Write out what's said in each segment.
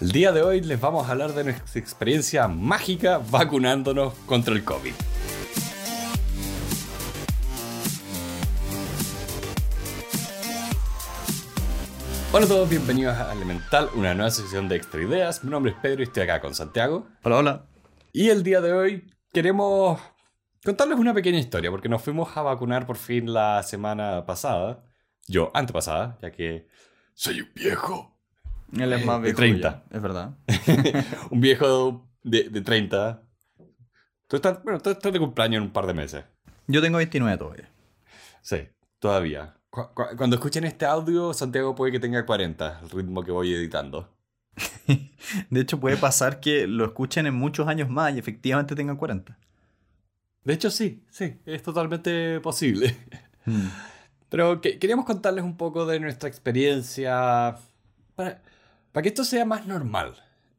El día de hoy les vamos a hablar de nuestra experiencia mágica vacunándonos contra el COVID. Hola a todos, bienvenidos a Elemental, una nueva sección de Extra Ideas. Mi nombre es Pedro y estoy acá con Santiago. Hola, hola. Y el día de hoy queremos contarles una pequeña historia, porque nos fuimos a vacunar por fin la semana pasada. Yo, antepasada, ya que soy un viejo. Él es Eh, más de viejo. 30. ya, Es verdad. un viejo de, de 30. Tú estás, bueno, tú estás de cumpleaños en un par de meses. Yo tengo 29 todavía. Sí, todavía. Cu- cu- cuando escuchen este audio, Santiago puede que tenga 40, el ritmo que voy editando. De hecho, puede pasar que lo escuchen en muchos años más y efectivamente tengan 40. De hecho, sí, sí, es totalmente posible. Hmm. Pero que- queríamos contarles un poco de nuestra experiencia para, para que esto sea más normal.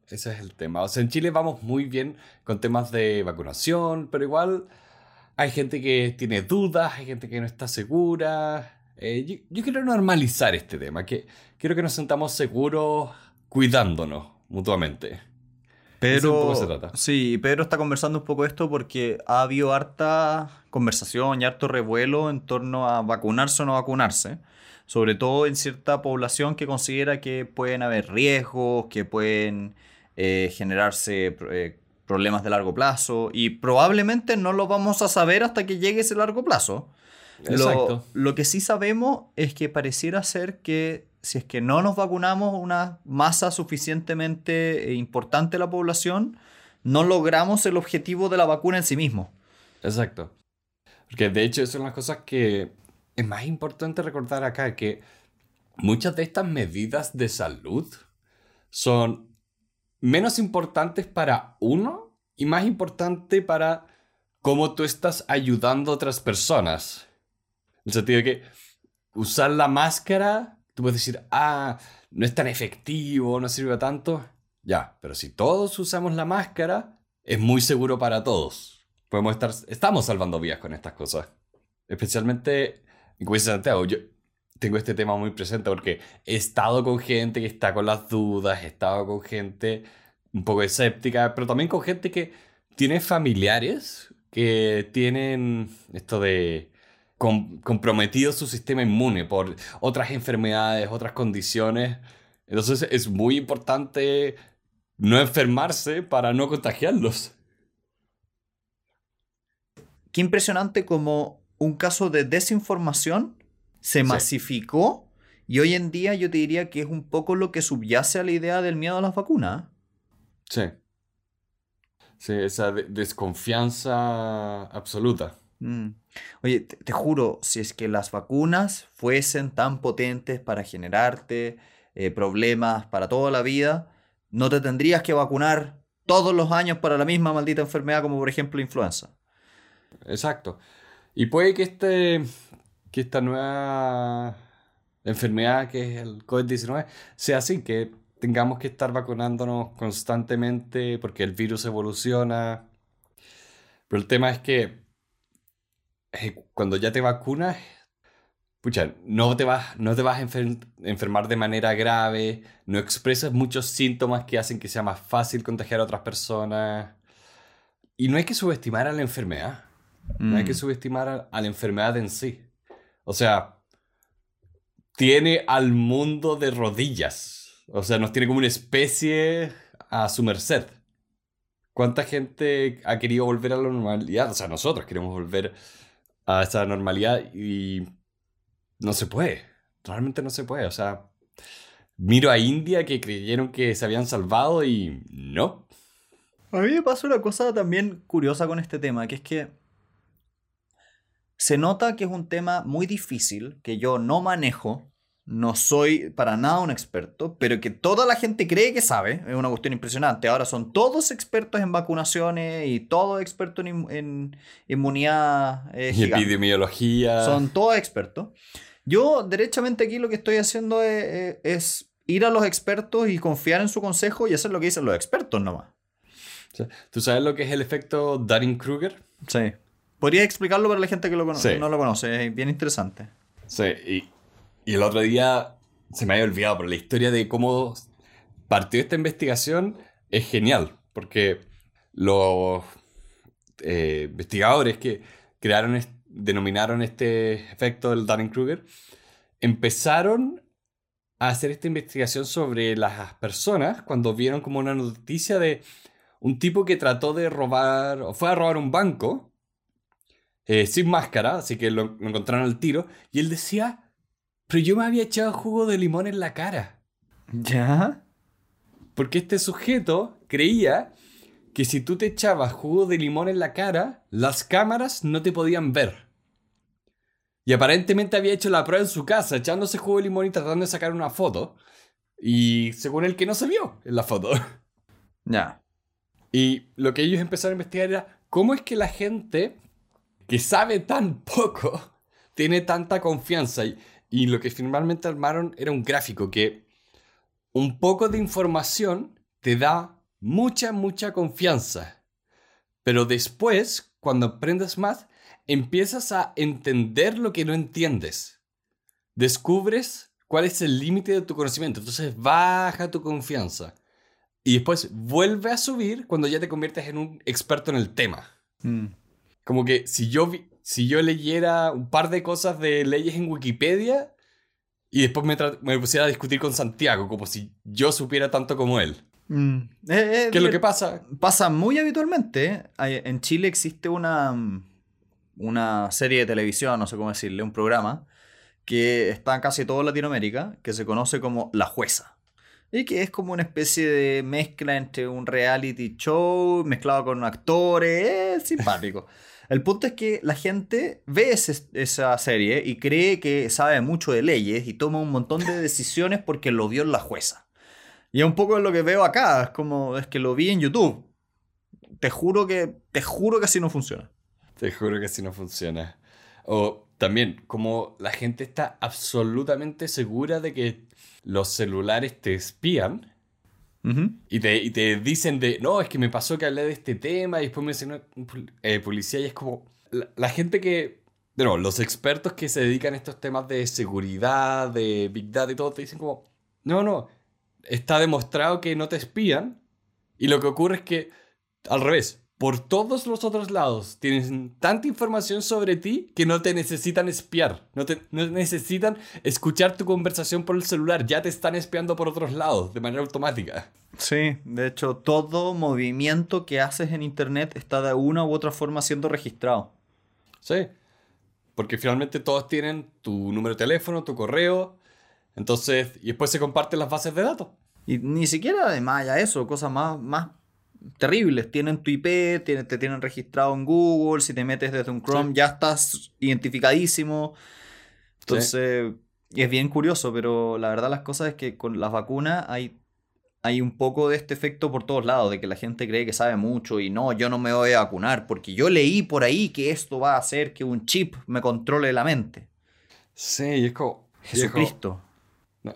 Ese es el tema. O sea, en Chile vamos muy bien con temas de vacunación, pero igual hay gente que tiene dudas, hay gente que no está segura. Eh, yo, yo quiero normalizar este tema, que quiero que nos sentamos seguros cuidándonos mutuamente. Pero, poco se trata. sí, Pedro está conversando un poco esto porque ha habido harta conversación y harto revuelo en torno a vacunarse o no vacunarse. Sobre todo en cierta población que considera que pueden haber riesgos, que pueden eh, generarse eh, problemas de largo plazo y probablemente no lo vamos a saber hasta que llegue ese largo plazo. Lo- Exacto. Lo, que sí sabemos es que pareciera ser que si es que no nos vacunamos una masa suficientemente eh, importante de la población, no logramos el objetivo de la vacuna en sí mismo. Exacto. Porque de hecho, son las cosas que es más importante recordar acá, que muchas de estas medidas de salud son menos importantes para uno y más importante para cómo tú estás ayudando a otras personas. En el sentido de que usar la máscara, tú puedes decir, ah, no es tan efectivo, no sirve tanto. Ya, pero si todos usamos la máscara, es muy seguro para todos. Podemos estar, estamos salvando vidas con estas cosas. Especialmente, como dice Santiago, yo tengo este tema muy presente porque he estado con gente que está con las dudas, he estado con gente un poco escéptica, pero también con gente que tiene familiares que tienen esto de com- comprometido su sistema inmune por otras enfermedades, otras condiciones. Entonces es muy importante no enfermarse para no contagiarlos. Qué impresionante como un caso de desinformación se Sí. masificó y hoy en día yo te diría que es un poco lo que subyace a la idea del miedo a las vacunas. Sí. Sí, esa de- desconfianza absoluta. Mm. Oye, te, juro, si es que las vacunas fuesen tan potentes para generarte eh, problemas para toda la vida, no te tendrías que vacunar todos los años para la misma maldita enfermedad como por ejemplo influenza. Exacto. Y puede que este que esta nueva enfermedad que es el COVID-19 sea así, que tengamos que estar vacunándonos constantemente porque el virus evoluciona. Pero el tema es que eh, cuando ya te vacunas, pucha, no te vas, no te vas a enfer- enfermar de manera grave, no expresas muchos síntomas que hacen que sea más fácil contagiar a otras personas. Y no hay que subestimar a la enfermedad. No hay que Mm. subestimar a, a la enfermedad en sí. O sea, tiene al mundo de rodillas. O sea, nos tiene como una especie a su merced. ¿Cuánta gente ha querido volver a la normalidad? O sea, nosotros queremos volver a esa normalidad y no se puede. Realmente no se puede. O sea, miro a India que creyeron que se habían salvado y no. A mí me pasa una cosa también curiosa con este tema, que es que se nota que es un tema muy difícil, que yo no manejo, no soy para nada un experto, pero que toda la gente cree que sabe, es una cuestión impresionante. Ahora son todos expertos en vacunaciones y todos expertos en, en inmunidad eh, Y epidemiología. Son todos expertos. Yo, derechamente, aquí lo que estoy haciendo es, es- es ir a los expertos y confiar en su consejo y hacer lo que dicen los expertos nomás. ¿Tú sabes lo que es el efecto Dunning-Kruger? Sí. ¿Podrías explicarlo para la gente que lo cono- Sí. no lo conoce? Es bien interesante. Sí, y, y el otro día se me había olvidado, pero la historia de cómo partió esta investigación es genial, porque los eh, investigadores que crearon, denominaron este efecto del Dunning-Kruger, empezaron a hacer esta investigación sobre las personas cuando vieron como una noticia de un tipo que trató de robar, o fue a robar un banco, eh, sin máscara, así que lo, lo encontraron al tiro, y él decía, pero yo me había echado jugo de limón en la cara. ¿Ya? Porque este sujeto creía que si tú te echabas jugo de limón en la cara, las cámaras no te podían ver. Y aparentemente había hecho la prueba en su casa, echándose jugo de limón y tratando de sacar una foto. Y según él que no se vio en la foto. Ya. Y lo que ellos empezaron a investigar era cómo es que la gente que sabe tan poco tiene tanta confianza. Y, y lo que finalmente armaron era un gráfico que un poco de información te da mucha, mucha confianza. Pero después, cuando aprendes más, empiezas a entender lo que no entiendes. Descubres cuál es el límite de tu conocimiento. Entonces baja tu confianza. Y después vuelve a subir cuando ya te conviertes en un experto en el tema. Mm. Como que si yo, vi- si yo leyera un par de cosas de leyes en Wikipedia y después me, me pusiera a discutir con Santiago, como si yo supiera tanto como él. Mm. Eh, eh, ¿Qué es lo que pasa? Pasa muy habitualmente. ¿eh? En Chile existe una, mm, una serie de televisión, no sé cómo decirle, un programa, que está en casi toda Latinoamérica, que se conoce como La Jueza. Y que es como una especie de mezcla entre un reality show mezclado con actores. Es simpático. El punto es que la gente ve esa serie y cree que sabe mucho de leyes y toma un montón de decisiones porque lo vio en la jueza. Y es un poco lo que veo acá, es como es que lo vi en YouTube. Te juro que te juro que así no funciona. Te juro que así no funciona. O también, como la gente está absolutamente segura de que los celulares te espían Ujú. y te, y te dicen de, no, es que me pasó que hablé de este tema y después me un pol- eh, policía y es como, la, gente que, no, los expertos que se dedican a estos temas de seguridad, de Big Data y todo, te dicen como, no, no, está demostrado que no te espían y lo que ocurre es que, al revés, por todos los otros lados tienen tanta información sobre ti que no te necesitan espiar, no, te, no necesitan escuchar tu conversación por el celular, ya te están espiando por otros lados de manera automática. Sí, de hecho, todo movimiento que haces en internet está de una u otra forma siendo registrado. Sí. Porque finalmente todos tienen tu número de teléfono, tu correo. Entonces, y después se comparten las bases de datos. Y ni siquiera además ya eso, cosas más, más terribles. Tienen tu IP, tienen- te tienen registrado en Google, si te metes desde un Chrome Sí. ya estás identificadísimo. Entonces, y es bien curioso, pero la verdad las cosas es que con las vacunas hay, hay un poco de este efecto por todos lados, de que la gente cree que sabe mucho y no, yo no me voy a vacunar porque yo leí por ahí que esto va a hacer que un chip me controle la mente. Sí, y es como, Jesucristo. no,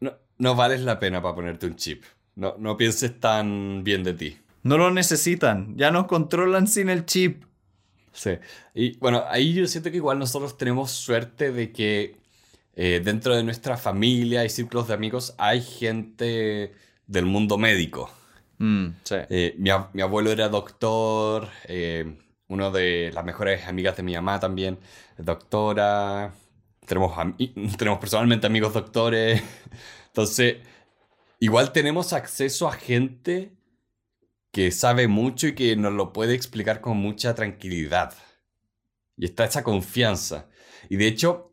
no, no vales la pena para ponerte un chip. No, no pienses tan bien de ti. No lo necesitan, ya nos controlan sin el chip. Sí. Y bueno, ahí yo siento que igual nosotros tenemos suerte de que eh, dentro de nuestra familia y círculos de amigos hay gente del mundo médico. Mm, sí. Eh, mi, ab- mi abuelo era doctor, eh, uno de las mejores amigas de mi mamá también, doctora. Tenemos, tenemos personalmente amigos doctores. Entonces, igual tenemos acceso a gente que sabe mucho y que nos lo puede explicar con mucha tranquilidad. Y está esa confianza. Y de hecho,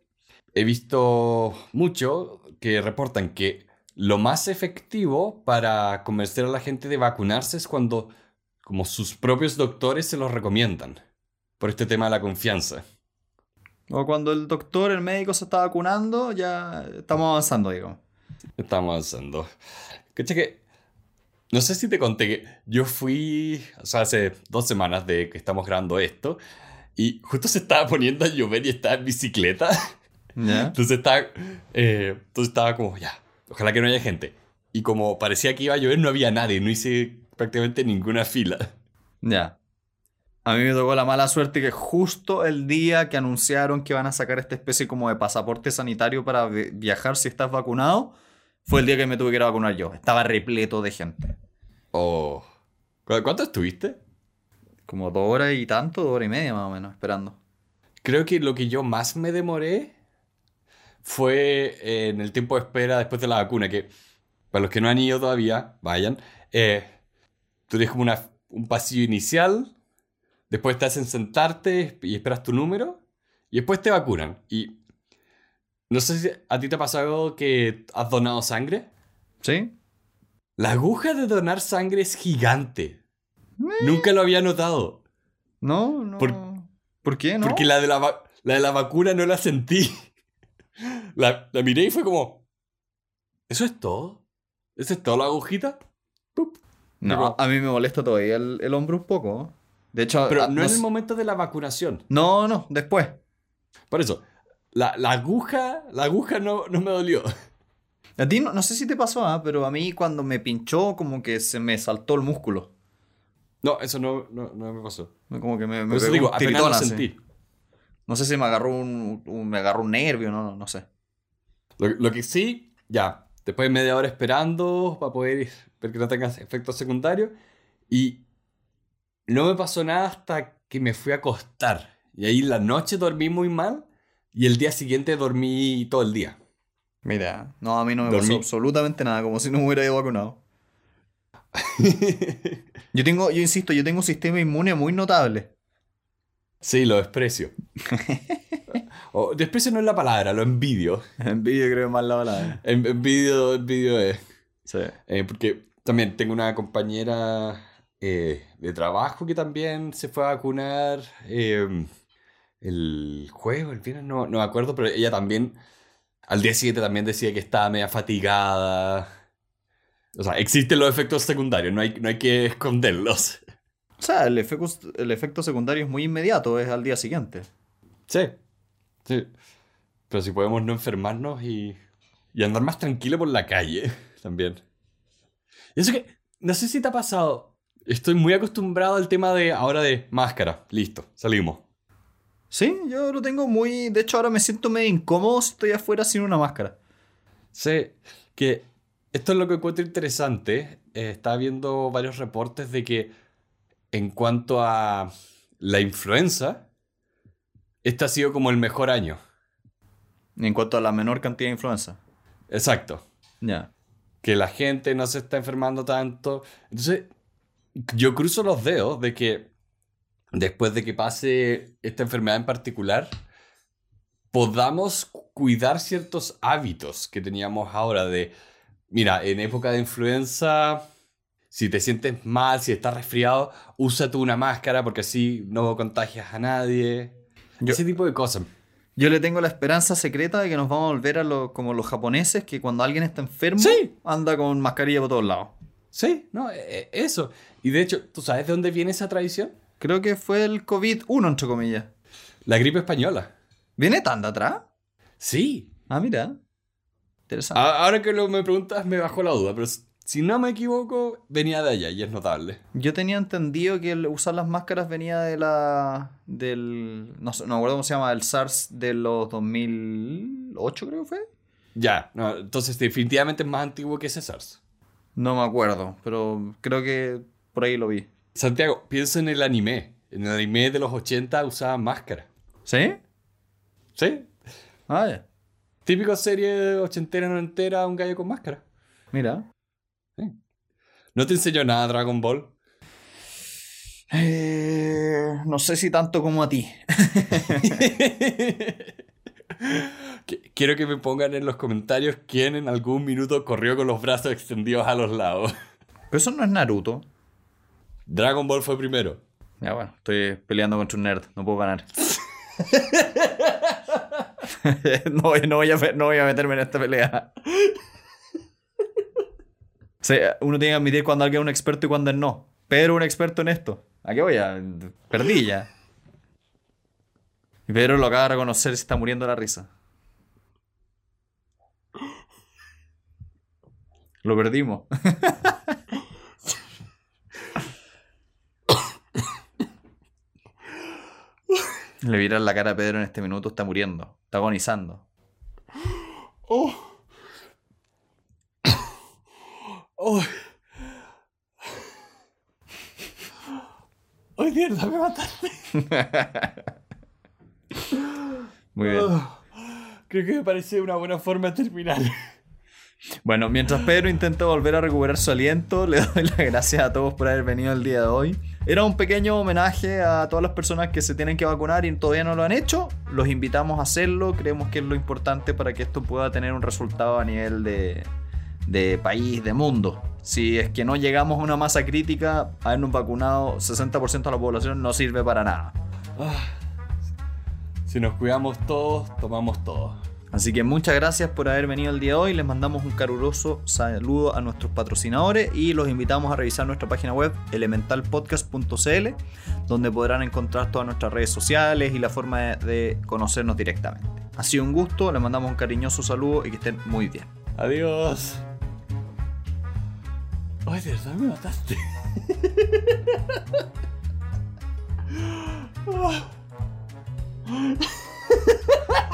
he visto mucho que reportan que lo más efectivo para convencer a la gente de vacunarse es cuando como sus propios doctores se los recomiendan. Por este tema de la confianza. O cuando el doctor, el médico se está vacunando, ya estamos avanzando, digamos. Estamos avanzando. Cacha que. No sé si te conté que yo fui. O sea, hace dos semanas de que estamos grabando esto. Y justo se estaba poniendo a llover y estaba en bicicleta. ¿Ya? Entonces estaba. eh, entonces estaba como, ya. Ojalá que no haya gente. Y como parecía que iba a llover, no había nadie. No hice prácticamente ninguna fila. Ya. A mí me tocó la mala suerte que justo el día que anunciaron que van a sacar esta especie como de pasaporte sanitario para vi- viajar si estás vacunado, fue el día que me tuve que ir a vacunar yo. Estaba repleto de gente. Oh. ¿Cu- ¿Cuánto estuviste? Como dos horas y tanto, dos horas y media más o menos, esperando. Creo que lo que yo más me demoré fue en el tiempo de espera después de la vacuna, que para los que no han ido todavía, vayan. Eh, tú tienes como una- un pasillo inicial, después te hacen sentarte y esperas tu número, y después te vacunan. Y no sé si a ti te ha pasado que has donado sangre. ¿Sí? La aguja de donar sangre es gigante. Nunca lo había notado. No, no. Por- ¿Por qué no? Porque la de la, la de la vacuna no la sentí. La, la miré y fue como. ¿Eso es todo? ¿Eso es todo la agujita? Pup. No, a mí me molesta todavía el, el hombro un poco. De hecho, Pero ah, no en el momento de la vacunación. No, no, después. Por eso, la, la aguja, la aguja no, no me dolió. A ti no, no sé si te pasó, ah, pero a mí cuando me pinchó como que se me saltó el músculo. No, eso no, no, no me pasó. Como que me, me eso digo, apenas así. sentí. No sé si me agarró un, un- me agarró un nervio, no, no sé. Lo, lo que sí, ya, después de media hora esperando para poder ir, ver que no tengas efectos secundarios. Y no me pasó nada hasta que me fui a acostar. Y ahí la noche dormí muy mal y el día siguiente dormí todo el día. Mira, no, a mí no me Dormí. pasó absolutamente nada, como si no me hubiera ido vacunado. Yo tengo, yo insisto, yo tengo un sistema inmune muy notable. sí, lo desprecio. O, desprecio no es la palabra, lo envidio. Envidia creo que es más la palabra. En- Envidio, envidio es. Sí. Eh, porque también tengo una compañera eh, de trabajo que también se fue a vacunar eh, el jueves el viernes, no, no me acuerdo, pero ella también al día siguiente también decía que estaba media fatigada. O sea, existen los efectos secundarios, no hay, no hay que esconderlos. O sea, el efecto, el efecto secundario es muy inmediato, es al día siguiente. Sí, sí. Pero si podemos no enfermarnos y, y andar más tranquilo por la calle también. Y eso que, no sé si te ha pasado, estoy muy acostumbrado al tema de ahora de máscara, listo, salimos. Sí, yo lo tengo muy... De hecho, ahora me siento medio incómodo si estoy afuera sin una máscara. Sé que esto es lo que encuentro interesante. eh, estaba viendo varios reportes de que en cuanto a la influenza, este ha sido como el mejor año. En cuanto a la menor cantidad de influenza. Exacto. Ya. que la gente no se está enfermando tanto. Entonces, yo cruzo los dedos de que después de que pase esta enfermedad en particular, podamos cuidar ciertos hábitos que teníamos ahora de, mira, en época de influenza, si te sientes mal, si estás resfriado, usa tú una máscara porque así no contagias a nadie. Yo- Ese tipo de cosas. Yo le tengo la esperanza secreta de que nos vamos a volver a lo, como los japoneses, que cuando alguien está enfermo, Sí. anda con mascarilla por todos lados. Sí, no, e- e- eso. Y de hecho, ¿tú sabes de dónde viene esa tradición? Creo que fue el COVID-1, entre comillas. La gripe española. ¿Viene tan de atrás? Sí. Ah, mira. Interesante. A- Ahora que lo me preguntas me bajó la duda, pero si no me equivoco, venía de allá y es notable. Yo tenía entendido que el usar las máscaras venía de la. del. No, sé, no me acuerdo cómo se llama, el SARS de los 2008, creo que fue. Ya, no, entonces definitivamente es más antiguo que ese SARS. No me acuerdo, pero creo que por ahí lo vi. Santiago, piensa en el anime. En el anime de los 80 usaban máscara. ¿Sí? ¿Sí? Ah, ya. Típico serie ochentera, noventera, un gallo con máscara. Mira. ¿No te enseñó nada Dragon Ball? Eh, no sé si tanto como a ti. Qu- Quiero que me pongan en los comentarios quién en algún minuto corrió con los brazos extendidos a los lados. Pero eso no es Naruto. Dragon Ball fue primero. Ya bueno, estoy peleando contra un nerd, no puedo ganar. no, voy- no voy a, no voy a meterme en esta pelea. Uno tiene que admitir cuando alguien es un experto y cuando es no. Pedro es un experto en esto. ¿A qué voy a...? Perdí ya. Y Pedro lo acaba de reconocer se está muriendo de la risa. Lo perdimos. Le vieran la cara a Pedro en este minuto, está muriendo, está agonizando. Oh. Oh. ¡Ay, mierda, me mataste! Muy bien. Oh, creo que me parece una buena forma de terminar. Bueno, mientras Pedro intenta volver a recuperar su aliento, le doy las gracias a todos por haber venido el día de hoy. Era un pequeño homenaje a todas las personas que se tienen que vacunar y todavía no lo han hecho. Los invitamos a hacerlo, creemos que es lo importante para que esto pueda tener un resultado a nivel de, país, de mundo. Si es que no llegamos a una masa crítica, habernos vacunado 60% de la población no sirve para nada. Si nos cuidamos todos, tomamos todos. Así que muchas gracias por haber venido el día de hoy. Les mandamos un caluroso saludo a nuestros patrocinadores y los invitamos a revisar nuestra página web elementalpodcast.cl, donde podrán encontrar todas nuestras redes sociales y la forma de, conocernos directamente. Ha sido un gusto, les mandamos un cariñoso saludo y que estén muy bien. Adiós. Ay, de verdad me mataste.